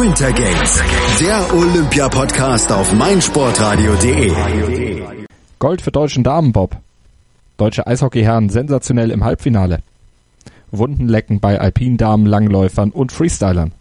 Winter Games, der Olympia-Podcast auf meinsportradio.de. Gold für deutschen Damenbob. Deutsche Eishockeyherren sensationell im Halbfinale. Wundenlecken bei Alpindamen, Langläufern und Freestylern.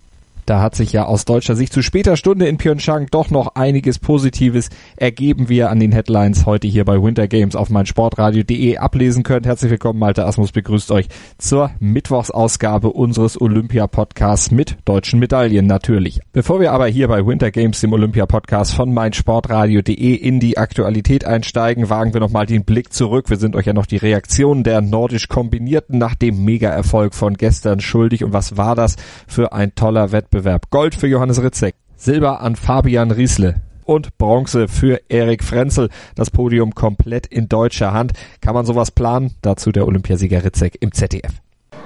Da hat sich ja aus deutscher Sicht zu später Stunde in Pyeongchang doch noch einiges Positives ergeben, wie ihr an den Headlines heute hier bei Winter Games auf meinsportradio.de ablesen könnt. Herzlich willkommen, Malte Asmus begrüßt euch zur Mittwochsausgabe unseres Olympia-Podcasts mit deutschen Medaillen natürlich. Bevor wir aber hier bei Winter Games, dem Olympia-Podcast von meinsportradio.de in die Aktualität einsteigen, wagen wir nochmal den Blick zurück. Wir sind euch ja noch die Reaktion der nordisch Kombinierten nach dem Mega-Erfolg von gestern schuldig. Und was war das für ein toller Wettbewerb? Wettbewerb. Gold für Johannes Ritzek, Silber an Fabian Riesle und Bronze für Erik Frenzel. Das Podium komplett in deutscher Hand. Kann man sowas planen? Dazu der Olympiasieger Ritzek im ZDF.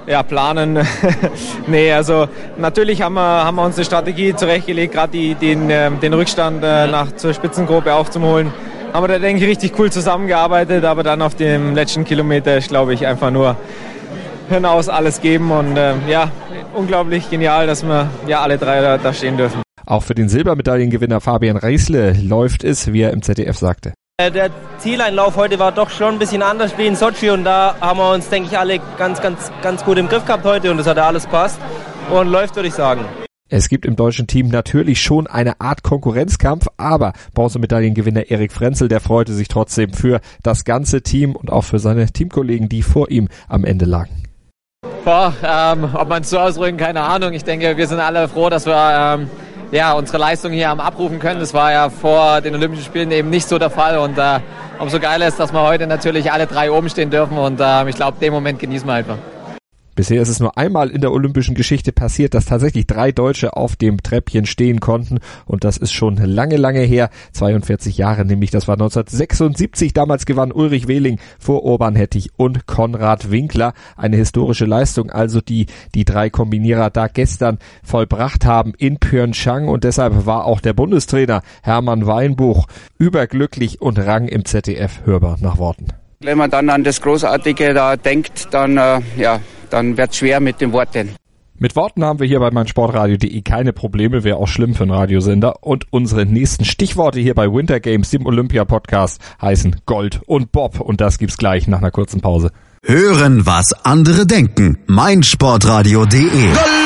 Ja, planen. nee, also natürlich haben wir, haben wir uns eine Strategie zurechtgelegt, gerade den, ähm, den Rückstand äh, nach zur Spitzengruppe aufzuholen. Haben wir da, denke ich, richtig cool zusammengearbeitet, aber dann auf dem letzten Kilometer ist, glaube ich, einfach nur hinaus alles geben und äh, ja, unglaublich genial, dass wir ja alle drei da, da stehen dürfen. Auch für den Silbermedaillengewinner Fabian Reisle läuft es, wie er im ZDF sagte. Äh, der Zieleinlauf heute war doch schon ein bisschen anders wie in Sochi und da haben wir uns, denke ich, alle ganz, ganz, ganz gut im Griff gehabt heute und das hat ja alles passt und läuft, würde ich sagen. Es gibt im deutschen Team natürlich schon eine Art Konkurrenzkampf, aber Bronzemedaillengewinner Erik Frenzel, der freute sich trotzdem für das ganze Team und auch für seine Teamkollegen, die vor ihm am Ende lagen. Boah, ähm, ob man es so ausdrücken, keine Ahnung. Ich denke, wir sind alle froh, dass wir ähm, ja, unsere Leistung hier am abrufen können. Das war ja vor den Olympischen Spielen eben nicht so der Fall. Und äh, umso geiler ist, dass wir heute natürlich alle drei oben stehen dürfen. Und äh, ich glaube, den Moment genießen wir einfach. Bisher ist es nur einmal in der olympischen Geschichte passiert, dass tatsächlich drei Deutsche auf dem Treppchen stehen konnten. Und das ist schon lange, lange her, 42 Jahre nämlich, das war 1976, damals gewann Ulrich Wehling vor Urban Hettich und Konrad Winkler, eine historische Leistung, also die die drei Kombinierer da gestern vollbracht haben in Pyeongchang. Und deshalb war auch der Bundestrainer Hermann Weinbuch überglücklich und rang im ZDF hörbar nach Worten. Wenn man dann an das Großartige da denkt, dann äh, ja, dann wird es schwer mit den Worten. Mit Worten haben wir hier bei meinsportradio.de keine Probleme, wäre auch schlimm für einen Radiosender. Und unsere nächsten Stichworte hier bei Winter Games, dem Olympia-Podcast, heißen Gold und Bob. Und das gibt's gleich nach einer kurzen Pause. Hören, was andere denken. meinsportradio.de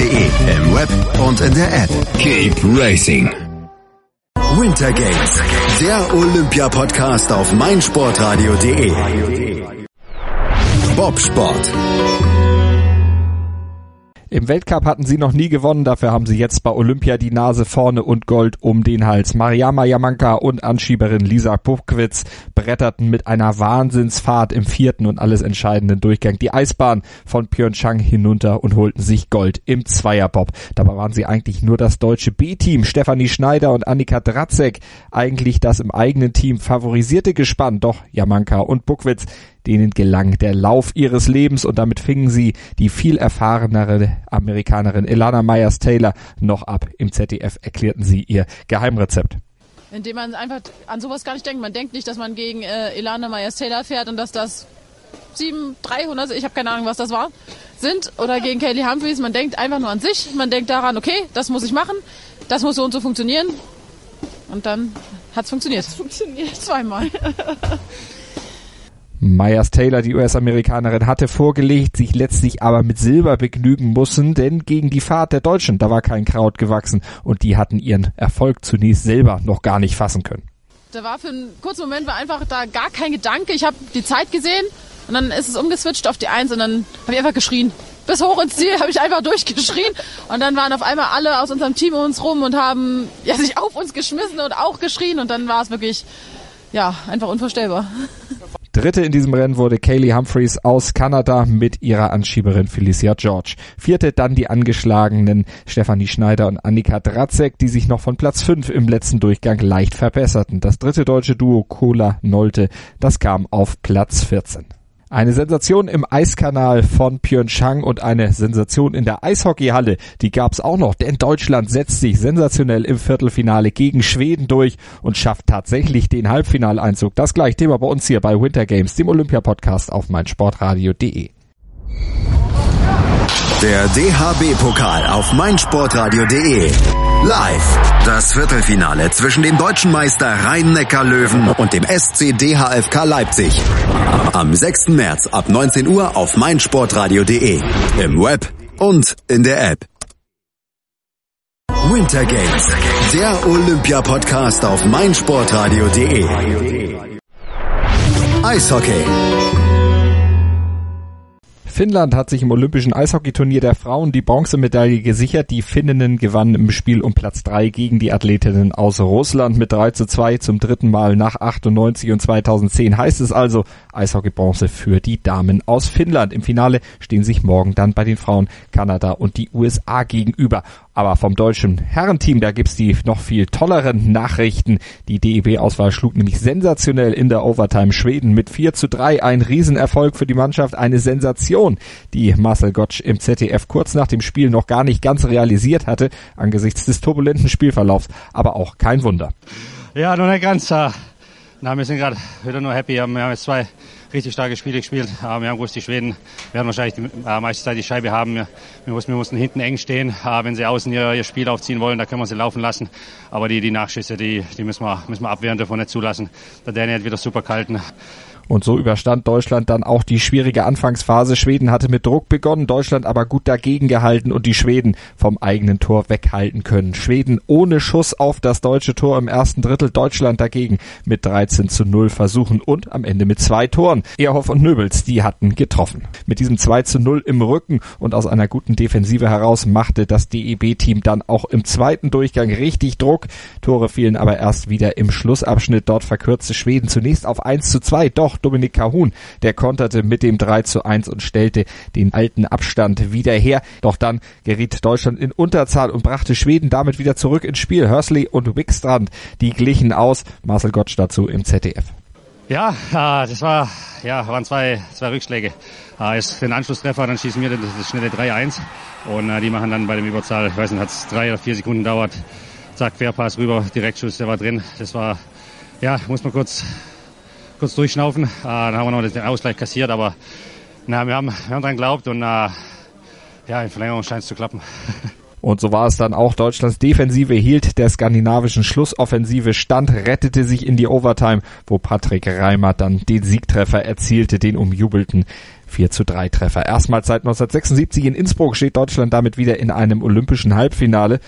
im Web und in der App. Keep Racing. Winter Games, der Olympia-Podcast auf meinsportradio.de. Bobsport. Im Weltcup hatten sie noch nie gewonnen, dafür haben sie jetzt bei Olympia die Nase vorne und Gold um den Hals. Mariama Jamanka und Anschieberin Lisa Pukwitz bretterten mit einer Wahnsinnsfahrt im vierten und alles entscheidenden Durchgang die Eisbahn von Pyeongchang hinunter und holten sich Gold im Zweierbob. Dabei waren sie eigentlich nur das deutsche B-Team. Stefanie Schneider und Annika Dratzek eigentlich das im eigenen Team favorisierte Gespann. Doch Jamanka und Bukwitz denen gelang der Lauf ihres Lebens und damit fingen sie die viel erfahrenere Amerikanerin Elana Myers-Taylor noch ab. Im ZDF erklärten sie ihr Geheimrezept. Indem man einfach an sowas gar nicht denkt. Man denkt nicht, dass man gegen äh, Elana Myers-Taylor fährt und dass das 7, 300, ich habe keine Ahnung, was das war, sind oder gegen Kaylee Humphries. Man denkt einfach nur an sich. Man denkt daran, okay, das muss ich machen, das muss so und so funktionieren. Und dann hat es funktioniert. Es funktioniert zweimal. Myers Taylor, die US-Amerikanerin, hatte vorgelegt, sich letztlich aber mit Silber begnügen müssen, denn gegen die Fahrt der Deutschen, da war kein Kraut gewachsen und die hatten ihren Erfolg zunächst selber noch gar nicht fassen können. Da war für einen kurzen Moment war einfach da gar kein Gedanke. Ich habe die Zeit gesehen und dann ist es umgeswitcht auf die Eins und dann habe ich einfach geschrien. Bis hoch ins Ziel habe ich einfach durchgeschrien und dann waren auf einmal alle aus unserem Team um uns rum und haben ja, sich auf uns geschmissen und auch geschrien und dann war es wirklich ja einfach unvorstellbar. Dritte in diesem Rennen wurde Kaylee Humphreys aus Kanada mit ihrer Anschieberin Felicia George. Vierte dann die angeschlagenen Stefanie Schneider und Annika Dratzek, die sich noch von Platz 5 im letzten Durchgang leicht verbesserten. Das dritte deutsche Duo Cola Nolte, das kam auf Platz 14. Eine Sensation im Eiskanal von Pyeongchang und eine Sensation in der Eishockeyhalle, die gab's auch noch, denn Deutschland setzt sich sensationell im Viertelfinale gegen Schweden durch und schafft tatsächlich den Halbfinaleinzug. Das gleich Thema bei uns hier bei Winter Games, dem Olympia-Podcast auf meinsportradio.de. Der DHB-Pokal auf meinsportradio.de. Live. Das Viertelfinale zwischen dem deutschen Meister Rhein-Neckar-Löwen und dem SC DHFK Leipzig. Am 6. März ab 19 Uhr auf meinsportradio.de. Im Web und in der App. Winter Games. Der Olympia-Podcast auf meinsportradio.de. Eishockey. Finnland hat sich im Olympischen Eishockeyturnier der Frauen die Bronzemedaille gesichert. Die Finninnen gewannen im Spiel um Platz 3 gegen die Athletinnen aus Russland mit 3 zu 2 zum dritten Mal nach 98 und 2010. Heißt es also Eishockeybronze für die Damen aus Finnland. Im Finale stehen sich morgen dann bei den Frauen Kanada und die USA gegenüber. Aber vom deutschen Herrenteam, da gibt's die noch viel tolleren Nachrichten. Die DEB-Auswahl schlug nämlich sensationell in der Overtime Schweden mit 4 zu 3. Ein Riesenerfolg für die Mannschaft, eine Sensation, die Marcel Gottsch im ZDF kurz nach dem Spiel noch gar nicht ganz realisiert hatte, angesichts des turbulenten Spielverlaufs. Aber auch kein Wunder. Ja, nur nicht ganz. Äh, na, wir sind gerade wieder nur happy. Wir haben jetzt zwei richtig starke Spiele gespielt. Wir haben gewusst, die Schweden werden wahrscheinlich die äh, meiste Zeit die Scheibe haben. Wir, mussten, wir mussten hinten eng stehen. Äh, wenn sie außen ihr, ihr Spiel aufziehen wollen, da können wir sie laufen lassen. Aber die, die Nachschüsse, die, die müssen, wir, müssen wir abwehren, wir nicht zulassen. Der Danny hat wieder super gehalten. Und so überstand Deutschland dann auch die schwierige Anfangsphase. Schweden hatte mit Druck begonnen, Deutschland aber gut dagegen gehalten und die Schweden vom eigenen Tor weghalten können. Schweden ohne Schuss auf das deutsche Tor im ersten Drittel, Deutschland dagegen mit 13 zu 0 versuchen und am Ende mit zwei Toren. Ehrhoff und Nöbels, die hatten getroffen. Mit diesem 2 zu 0 im Rücken und aus einer guten Defensive heraus machte das DEB-Team dann auch im zweiten Durchgang richtig Druck. Tore fielen aber erst wieder im Schlussabschnitt. Dort verkürzte Schweden zunächst auf 1 zu 2. Doch Dominik Kahun, der konterte mit dem 3 zu 1 und stellte den alten Abstand wieder her. Doch dann geriet Deutschland in Unterzahl und brachte Schweden damit wieder zurück ins Spiel. Hörsley und Wickstrand, die glichen aus. Marcel Gottsch dazu im ZDF. Ja, äh, das war, ja, waren zwei, zwei Rückschläge. Äh, ist den Anschlusstreffer, dann schießen wir das, das schnelle 3-1 und äh, die machen dann bei dem Überzahl, ich weiß nicht, hat es drei oder vier Sekunden dauert. Zack, Querpass rüber, Direktschuss, der war drin. Das war, ja, muss man kurz kurz durchschnaufen. Äh, dann haben wir noch den Ausgleich kassiert, aber na, wir, haben, wir haben dran geglaubt und äh, ja, in Verlängerung scheint es zu klappen. Und so war es dann auch. Deutschlands Defensive hielt der skandinavischen Schlussoffensive stand, rettete sich in die Overtime, wo Patrick Reimer dann den Siegtreffer erzielte, den umjubelten 4 zu 3 Treffer. Erstmals seit 1976 in Innsbruck steht Deutschland damit wieder in einem olympischen Halbfinale.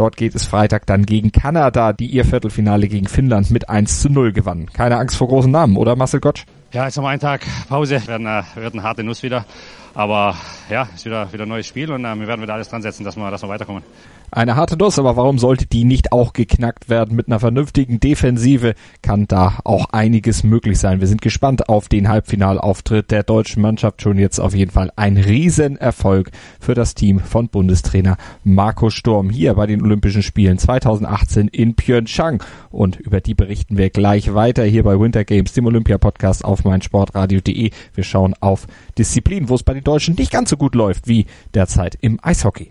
Dort geht es Freitag dann gegen Kanada, die ihr Viertelfinale gegen Finnland mit 1 zu 0 gewannen. Keine Angst vor großen Namen, oder Marcel Gottsch? Ja, jetzt haben wir einen Tag Pause, werden, äh, wird eine harte Nuss wieder. Aber ja, ist wieder, wieder ein neues Spiel und äh, wir werden wieder alles dran setzen, dass wir, dass wir weiterkommen. Eine harte Nuss, aber warum sollte die nicht auch geknackt werden? Mit einer vernünftigen Defensive kann da auch einiges möglich sein. Wir sind gespannt auf den Halbfinalauftritt der deutschen Mannschaft. Schon jetzt auf jeden Fall ein Riesenerfolg für das Team von Bundestrainer Marco Sturm hier bei den Olympischen Spielen 2018 in Pyeongchang. Und über die berichten wir gleich weiter hier bei Winter Games, dem Olympia-Podcast auf meinsportradio.de. Wir schauen auf Disziplin, wo es bei den Deutschen nicht ganz so gut läuft wie derzeit im Eishockey.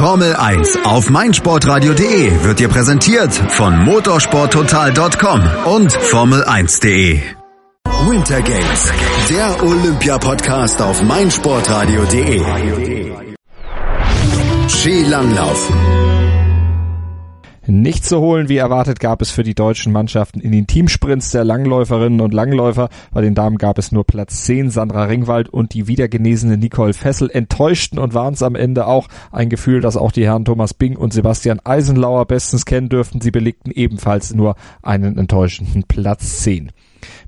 Formel 1 auf meinsportradio.de wird dir präsentiert von motorsporttotal.com und Formel1.de. Winter Games, der Olympia-Podcast auf meinsportradio.de. Skilanglauf. Nicht zu holen, wie erwartet, gab es für die deutschen Mannschaften in den Teamsprints der Langläuferinnen und Langläufer. Bei den Damen gab es nur Platz 10. Sandra Ringwald und die wiedergenesene Nicole Fessel enttäuschten und waren es am Ende auch. Ein Gefühl, das auch die Herren Thomas Bing und Sebastian Eisenlauer bestens kennen dürften. Sie belegten ebenfalls nur einen enttäuschenden Platz 10.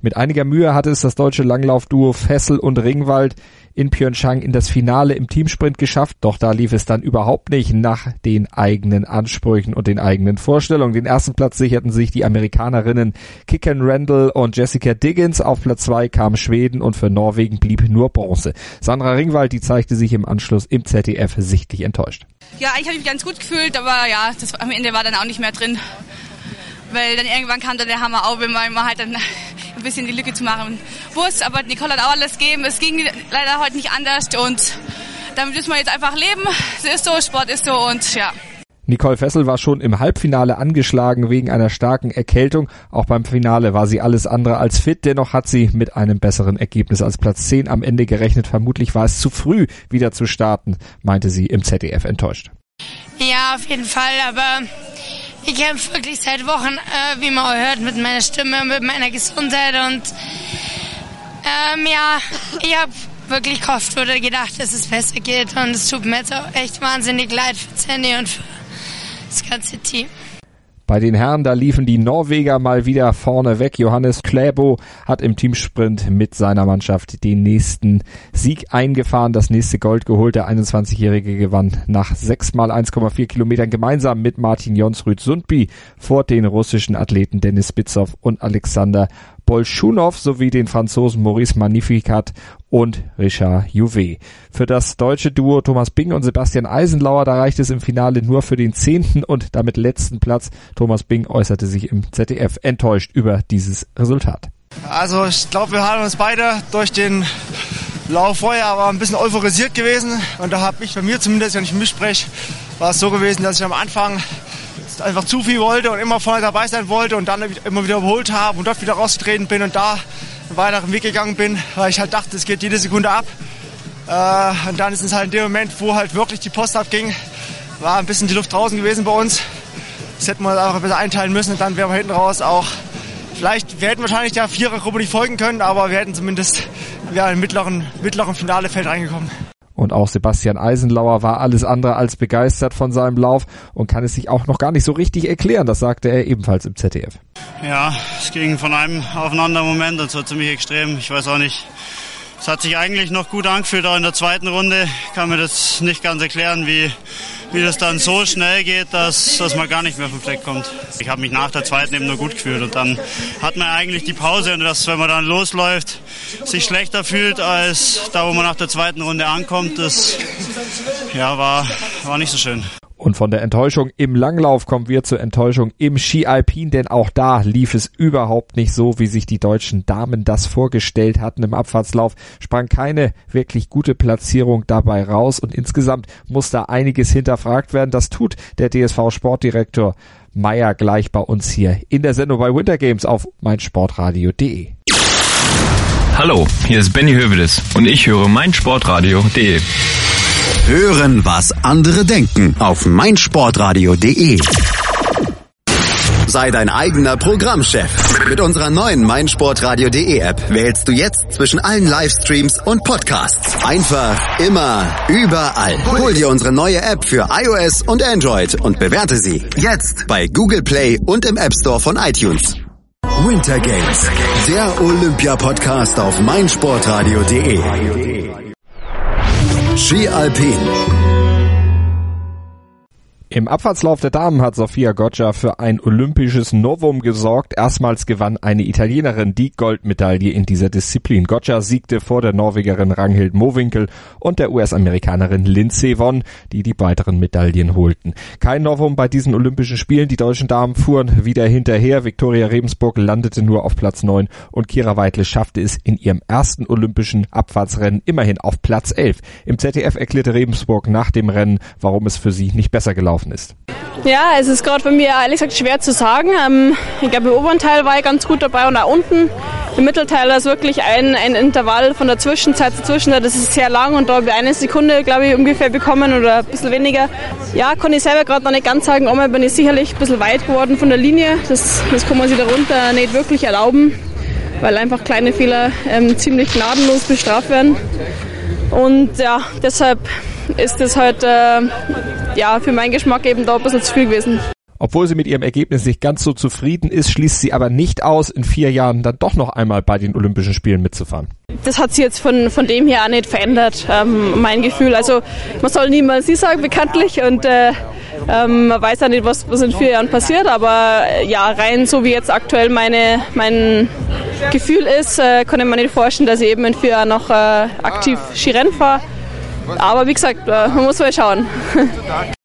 Mit einiger Mühe hatte es das deutsche Langlaufduo Fessel und Ringwald in Pyeongchang in das Finale im Teamsprint geschafft, doch da lief es dann überhaupt nicht nach den eigenen Ansprüchen und den eigenen Vorstellungen. Den ersten Platz sicherten sich die Amerikanerinnen Kicken Randall und Jessica Diggins. Auf Platz zwei kam Schweden und für Norwegen blieb nur Bronze. Sandra Ringwald, die zeigte sich im Anschluss im ZDF sichtlich enttäuscht. Ja, eigentlich habe ich mich ganz gut gefühlt, aber ja, das, am Ende war dann auch nicht mehr drin. Weil dann irgendwann kam dann der Hammer auf, wenn man halt dann ein bisschen die Lücke zu machen muss. Aber Nicole hat auch alles gegeben. Es ging leider heute nicht anders und damit müssen wir jetzt einfach leben. Es ist so, Sport ist so und ja. Nicole Fessel war schon im Halbfinale angeschlagen wegen einer starken Erkältung. Auch beim Finale war sie alles andere als fit. Dennoch hat sie mit einem besseren Ergebnis als Platz 10 am Ende gerechnet. Vermutlich war es zu früh, wieder zu starten, meinte sie im ZDF enttäuscht. Ja, auf jeden Fall. Aber ich kämpfe wirklich seit Wochen, äh, wie man auch hört, mit meiner Stimme, mit meiner Gesundheit und ähm, ja, ich habe wirklich gehofft oder gedacht, dass es besser geht und es tut mir jetzt auch echt wahnsinnig leid für Zenny und für das ganze Team. Bei den Herren, da liefen die Norweger mal wieder vorne weg. Johannes Kläbo hat im Teamsprint mit seiner Mannschaft den nächsten Sieg eingefahren, das nächste Gold geholt. Der 21-Jährige gewann nach sechs mal 1,4 Kilometern gemeinsam mit Martin Jonsrud Sundby vor den russischen Athleten Denis Bitzow und Alexander Bolschunow sowie den Franzosen Maurice Magnificat und Richard Jouvet. Für das deutsche Duo Thomas Bing und Sebastian Eisenlauer, da reicht es im Finale nur für den zehnten und damit letzten Platz. Thomas Bing äußerte sich im ZDF enttäuscht über dieses Resultat. Also ich glaube, wir haben uns beide durch den Lauf vorher aber ein bisschen euphorisiert gewesen und da habe ich bei mir zumindest, wenn ich mich spreche, war es so gewesen, dass ich am Anfang einfach zu viel wollte und immer vorne dabei sein wollte und dann immer wieder überholt habe und dort wieder rausgetreten bin und da einen weiteren Weg gegangen bin, weil ich halt dachte, es geht jede Sekunde ab. Äh, und dann ist es halt in dem Moment, wo halt wirklich die Post abging, war ein bisschen die Luft draußen gewesen bei uns. Das hätten wir einfach besser einteilen müssen und dann wären wir hinten raus auch Vielleicht, wir hätten wahrscheinlich der Vierergruppe nicht folgen können, aber wir hätten zumindest ja, im mittleren, mittleren Finalefeld reingekommen. Und auch Sebastian Eisenlauer war alles andere als begeistert von seinem Lauf und kann es sich auch noch gar nicht so richtig erklären. Das sagte er ebenfalls im ZDF. Ja, es ging von einem auf einen anderen Moment und zwar ziemlich extrem. Ich weiß auch nicht. Es hat sich eigentlich noch gut angefühlt, auch in der zweiten Runde. Ich kann mir das nicht ganz erklären, wie wie das dann so schnell geht, dass, dass man gar nicht mehr vom Fleck kommt. Ich habe mich nach der zweiten eben nur gut gefühlt und dann hat man eigentlich die Pause und das, wenn man dann losläuft, sich schlechter fühlt als da, wo man nach der zweiten Runde ankommt, das ja, war, war nicht so schön. Und von der Enttäuschung im Langlauf kommen wir zur Enttäuschung im Ski Alpin, denn auch da lief es überhaupt nicht so, wie sich die deutschen Damen das vorgestellt hatten. Im Abfahrtslauf sprang keine wirklich gute Platzierung dabei raus und insgesamt muss da einiges hinterfragt werden. Das tut der DSV Sportdirektor Meier gleich bei uns hier in der Sendung bei Winter Games auf meinsportradio.de. Hallo, hier ist Benny Hövedes und ich höre meinsportradio.de. Hören, was andere denken auf meinsportradio.de. Sei dein eigener Programmchef. Mit unserer neuen meinsportradio.de App wählst du jetzt zwischen allen Livestreams und Podcasts. Einfach, immer, überall. Hol dir unsere neue App für iOS und Android und bewerte sie jetzt bei Google Play und im App Store von iTunes. Winter Games, der Olympia-Podcast auf meinsportradio.de. Ski Alpin. Im Abfahrtslauf der Damen hat Sofia Goggia für ein olympisches Novum gesorgt. Erstmals gewann eine Italienerin die Goldmedaille in dieser Disziplin. Goggia siegte vor der Norwegerin Ranghild Mowinkel und der US-Amerikanerin Lindsey Vonn, die die weiteren Medaillen holten. Kein Novum bei diesen Olympischen Spielen. Die deutschen Damen fuhren wieder hinterher. Viktoria Rebensburg landete nur auf Platz 9 und Kira Weidle schaffte es in ihrem ersten olympischen Abfahrtsrennen immerhin auf Platz 11. Im ZDF erklärte Rebensburg nach dem Rennen, warum es für sie nicht besser gelaufen gelaufen ist? Ja, es ist gerade bei mir ehrlich gesagt schwer zu sagen. Ähm, ich glaube, im oberen Teil war ich ganz gut dabei und auch unten. im Mittelteil ist wirklich ein, ein Intervall von der Zwischenzeit zur Zwischenzeit, das ist sehr lang und da habe ich eine Sekunde, glaube ich, ungefähr bekommen oder ein bisschen weniger. Ja, kann ich selber gerade noch nicht ganz sagen, einmal bin ich sicherlich ein bisschen weit geworden von der Linie, das, das kann man sich darunter nicht wirklich erlauben, weil einfach kleine Fehler ähm, ziemlich gnadenlos bestraft werden. Und ja, deshalb ist es halt äh, ja, für meinen Geschmack eben da ein bisschen zu viel gewesen. Obwohl sie mit ihrem Ergebnis nicht ganz so zufrieden ist, schließt sie aber nicht aus, in vier Jahren dann doch noch einmal bei den Olympischen Spielen mitzufahren. Das hat sich jetzt von, von dem her auch nicht verändert, ähm, mein Gefühl. Also man soll niemals sie sagen, bekanntlich. Und äh, ähm, man weiß ja nicht, was, was in vier Jahren passiert. Aber äh, ja, rein so wie jetzt aktuell meine, mein Gefühl ist, äh, ich mir nicht vorstellen, dass ich eben in vier Jahren noch äh, aktiv Skirennen fahre. Aber wie gesagt, äh, man muss mal schauen.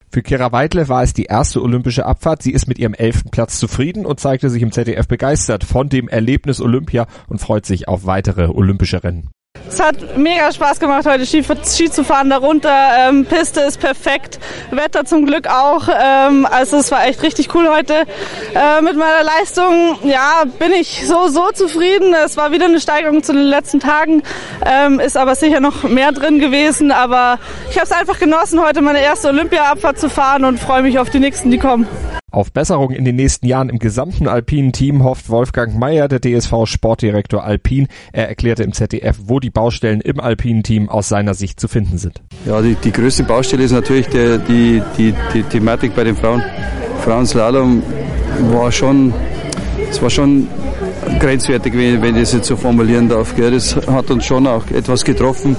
Für Kira Weidle war es die erste olympische Abfahrt. Sie ist mit ihrem elften Platz zufrieden und zeigte sich im ZDF begeistert von dem Erlebnis Olympia und freut sich auf weitere olympische Rennen. Es hat mega Spaß gemacht, heute Ski, Ski zu fahren darunter. Ähm, Piste ist perfekt, Wetter zum Glück auch. Ähm, also es war echt richtig cool heute. Äh, mit meiner Leistung, ja, bin ich so, so zufrieden. Es war wieder eine Steigerung zu den letzten Tagen, ähm, ist aber sicher noch mehr drin gewesen. Aber ich habe es einfach genossen, heute meine erste Olympia-Abfahrt zu fahren und freue mich auf die nächsten, die kommen. Auf Besserung in den nächsten Jahren im gesamten alpinen Team hofft Wolfgang Mayer, der DSV Sportdirektor Alpin. Er erklärte im ZDF, wo die Baustellen im alpinen Team aus seiner Sicht zu finden sind. Ja, die, die größte Baustelle ist natürlich der, die, die, die Thematik bei den Frauen. Frauenslalom war schon, es war schon grenzwertig, wenn ich das jetzt so formulieren darf. Gell. Das hat uns schon auch etwas getroffen,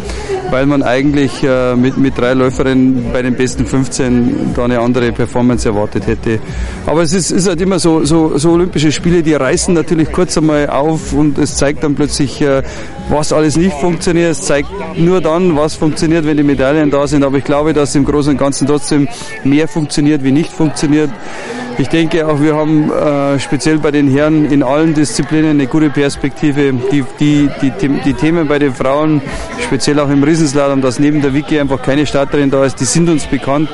weil man eigentlich äh, mit, mit drei Läuferinnen bei den besten 15 da eine andere Performance erwartet hätte. Aber es ist, ist halt immer so, so, so Olympische Spiele, die reißen natürlich kurz einmal auf und es zeigt dann plötzlich, äh, was alles nicht funktioniert. Es zeigt nur dann, was funktioniert, wenn die Medaillen da sind. Aber ich glaube, dass im Großen und Ganzen trotzdem mehr funktioniert, wie nicht funktioniert. Ich denke auch, wir haben äh, speziell bei den Herren in allen Disziplinen eine gute Perspektive. Die, die, die, die Themen bei den Frauen, speziell auch im Riesenslalom, dass neben der Wiki einfach keine Starterin da ist, die sind uns bekannt.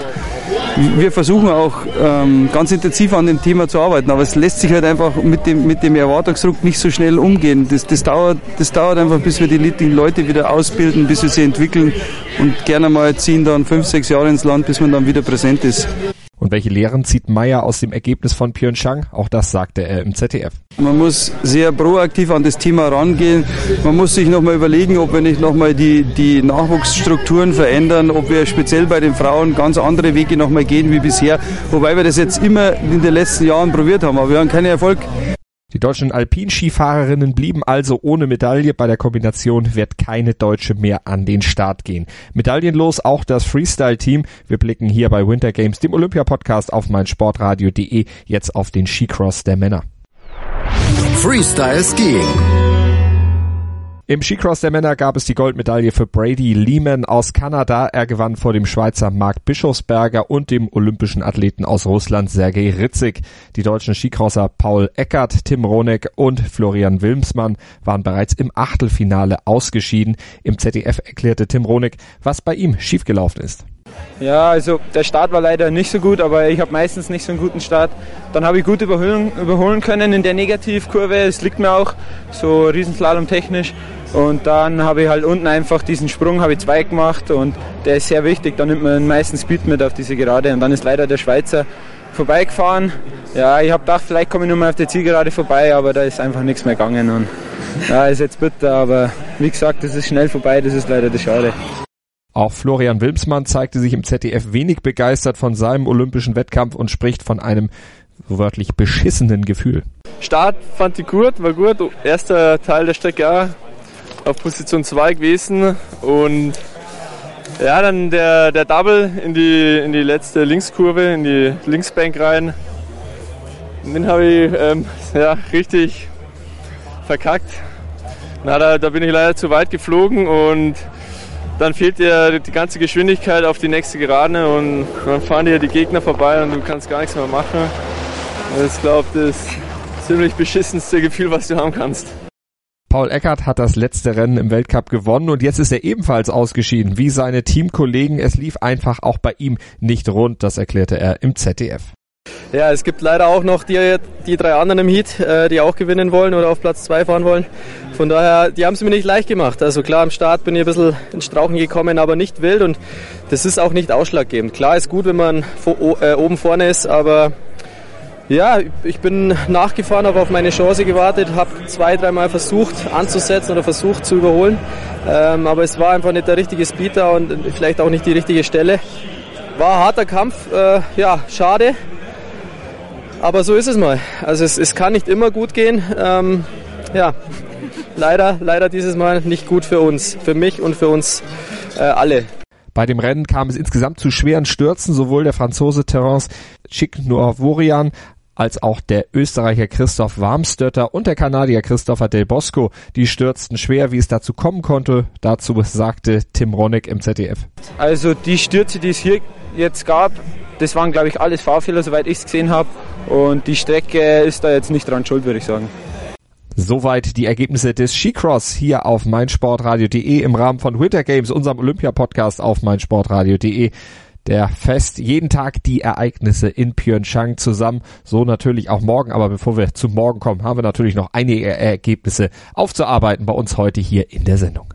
Wir versuchen auch ähm, ganz intensiv an dem Thema zu arbeiten, aber es lässt sich halt einfach mit dem, mit dem Erwartungsdruck nicht so schnell umgehen. Das, das, dauert, das dauert einfach, bis wir die Leute wieder ausbilden, bis wir sie entwickeln und gerne mal ziehen dann fünf, sechs Jahre ins Land, bis man dann wieder präsent ist. Und welche Lehren zieht Meyer aus dem Ergebnis von Pyeongchang? Auch das sagte er im ZDF. Man muss sehr proaktiv an das Thema rangehen. Man muss sich nochmal überlegen, ob wir nicht nochmal die, die Nachwuchsstrukturen verändern, ob wir speziell bei den Frauen ganz andere Wege nochmal gehen wie bisher. Wobei wir das jetzt immer in den letzten Jahren probiert haben, aber wir haben keinen Erfolg. Die deutschen Alpinskifahrerinnen blieben also ohne Medaille. Bei der Kombination wird keine Deutsche mehr an den Start gehen. Medaillenlos auch das Freestyle-Team. Wir blicken hier bei Winter Games, dem Olympia-Podcast auf meinsportradio.de, jetzt auf den Skicross der Männer. Freestyle Skiing. Im Skicross der Männer gab es die Goldmedaille für Brady Lehman aus Kanada. Er gewann vor dem Schweizer Marc Bischofsberger und dem olympischen Athleten aus Russland Sergei Ritzig. Die deutschen Skicrosser Paul Eckert, Tim Ronek und Florian Wilmsmann waren bereits im Achtelfinale ausgeschieden. Im ZDF erklärte Tim Ronek, was bei ihm schiefgelaufen ist. Ja, also der Start war leider nicht so gut, aber ich habe meistens nicht so einen guten Start. Dann habe ich gut überholen, überholen können in der Negativkurve. Es liegt mir auch so Riesenslalom technisch. Und dann habe ich halt unten einfach diesen Sprung, habe ich zwei gemacht und der ist sehr wichtig. Da nimmt man den meisten Speed mit auf diese Gerade und dann ist leider der Schweizer vorbeigefahren. Ja, ich habe gedacht, vielleicht komme ich nur mal auf der Zielgerade vorbei, aber da ist einfach nichts mehr gegangen. Und ja, ist jetzt bitter, aber wie gesagt, das ist schnell vorbei, das ist leider das Schade. Auch Florian Wilmsmann zeigte sich im ZDF wenig begeistert von seinem olympischen Wettkampf und spricht von einem wörtlich beschissenen Gefühl. Start fand ich gut, war gut. Erster Teil der Strecke auch auf Position 2 gewesen und ja, dann der, der Double in die, in die letzte Linkskurve, in die Linksbank rein. Den habe ich ähm, ja, richtig verkackt. Na, da, da bin ich leider zu weit geflogen und dann fehlt dir die ganze Geschwindigkeit auf die nächste Gerade und dann fahren dir die Gegner vorbei und du kannst gar nichts mehr machen. Das ist, glaube das ziemlich beschissenste Gefühl, was du haben kannst. Paul Eckert hat das letzte Rennen im Weltcup gewonnen und jetzt ist er ebenfalls ausgeschieden, wie seine Teamkollegen. Es lief einfach auch bei ihm nicht rund, das erklärte er im ZDF. Ja, es gibt leider auch noch die, die drei anderen im Heat, äh, die auch gewinnen wollen oder auf Platz zwei fahren wollen. Von daher, die haben es mir nicht leicht gemacht. Also klar, am Start bin ich ein bisschen ins Strauchen gekommen, aber nicht wild und das ist auch nicht ausschlaggebend. Klar ist gut, wenn man äh, oben vorne ist, aber ja, ich bin nachgefahren, habe auf meine Chance gewartet, habe zwei, dreimal versucht anzusetzen oder versucht zu überholen. Ähm, aber es war einfach nicht der richtige Speed da und vielleicht auch nicht die richtige Stelle. War ein harter Kampf, äh, ja, schade. Aber so ist es mal. Also es, es kann nicht immer gut gehen. Ähm, ja, leider, leider dieses Mal nicht gut für uns, für mich und für uns äh, alle. Bei dem Rennen kam es insgesamt zu schweren Stürzen. Sowohl der Franzose Terence Chiknoavorian als auch der Österreicher Christoph Warmstötter und der Kanadier Christopher Del Bosco. Die stürzten schwer, wie es dazu kommen konnte. Dazu sagte Tim Ronek im ZDF. Also die Stürze, die es hier jetzt gab, das waren glaube ich alles Fahrfehler, soweit ich es gesehen habe. Und die Strecke ist da jetzt nicht dran schuld, würde ich sagen. Soweit die Ergebnisse des Skicross hier auf meinsportradio.de im Rahmen von Winter Games, unserem Olympia-Podcast auf meinsportradio.de der fest jeden Tag die Ereignisse in Pyeongchang zusammen. So natürlich auch morgen. Aber bevor wir zum Morgen kommen, haben wir natürlich noch einige Ergebnisse aufzuarbeiten bei uns heute hier in der Sendung.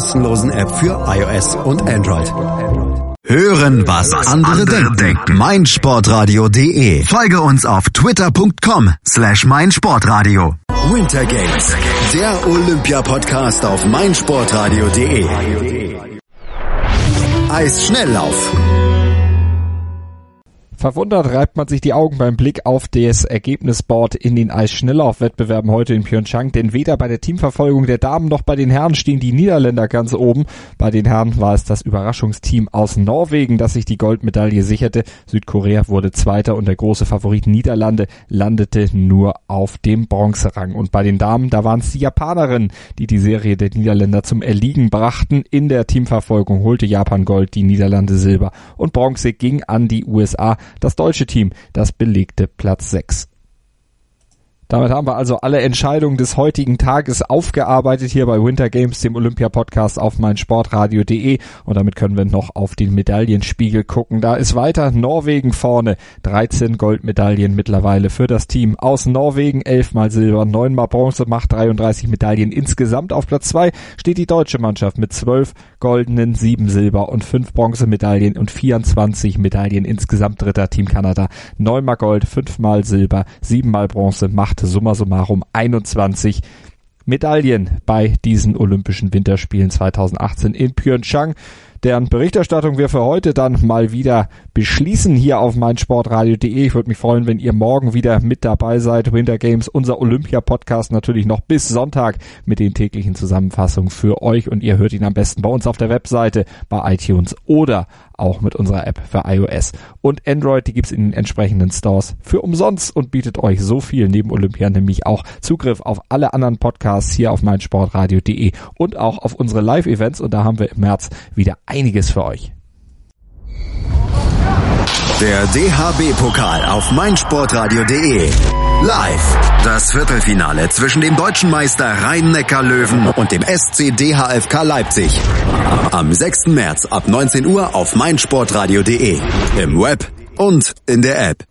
kostenlosen App für iOS und Android. Hören, was, andere, denken. meinsportradio.de. Folge uns auf twitter.com slash meinsportradio. Winter Games, der Olympia-Podcast auf meinsportradio.de. Eisschnelllauf. Verwundert reibt man sich die Augen beim Blick auf das Ergebnisboard in den Eisschnelllaufwettbewerben heute in Pyeongchang, denn weder bei der Teamverfolgung der Damen noch bei den Herren stehen die Niederländer ganz oben. Bei den Herren war es das Überraschungsteam aus Norwegen, das sich die Goldmedaille sicherte. Südkorea wurde Zweiter und der große Favorit Niederlande landete nur auf dem Bronzerang. Und bei den Damen, da waren es die Japanerinnen, die die Serie der Niederländer zum Erliegen brachten. In der Teamverfolgung holte Japan Gold, die Niederlande Silber und Bronze ging an die USA. Das deutsche Team, das belegte Platz 6. Damit haben wir also alle Entscheidungen des heutigen Tages aufgearbeitet hier bei Winter Games, dem Olympia-Podcast auf meinsportradio.de und damit können wir noch auf den Medaillenspiegel gucken. Da ist weiter Norwegen vorne. 13 Goldmedaillen mittlerweile für das Team aus Norwegen. 11 mal Silber, 9 mal Bronze, macht 33 Medaillen insgesamt. Auf Platz 2 steht die deutsche Mannschaft mit 12 goldenen, 7 Silber und 5 Bronzemedaillen und 24 Medaillen insgesamt. Dritter Team Kanada. 9 mal Gold, 5 mal Silber, 7 mal Bronze, macht summa summarum 21 Medaillen bei diesen Olympischen Winterspielen 2018 in Pyeongchang deren Berichterstattung wir für heute dann mal wieder beschließen hier auf meinsportradio.de. Ich würde mich freuen, wenn ihr morgen wieder mit dabei seid. Winter Games, unser Olympia-Podcast natürlich noch bis Sonntag mit den täglichen Zusammenfassungen für euch und ihr hört ihn am besten bei uns auf der Webseite, bei iTunes oder auch mit unserer App für iOS und Android. Die gibt's in den entsprechenden Stores für umsonst und bietet euch so viel neben Olympia, nämlich auch Zugriff auf alle anderen Podcasts hier auf meinsportradio.de und auch auf unsere Live-Events und da haben wir im März wieder einiges für euch. Der DHB-Pokal auf meinsportradio.de. Live. Das Viertelfinale zwischen dem deutschen Meister Rhein-Neckar-Löwen und dem SC DHFK Leipzig. Am 6. März ab 19 Uhr auf meinsportradio.de. Im Web und in der App.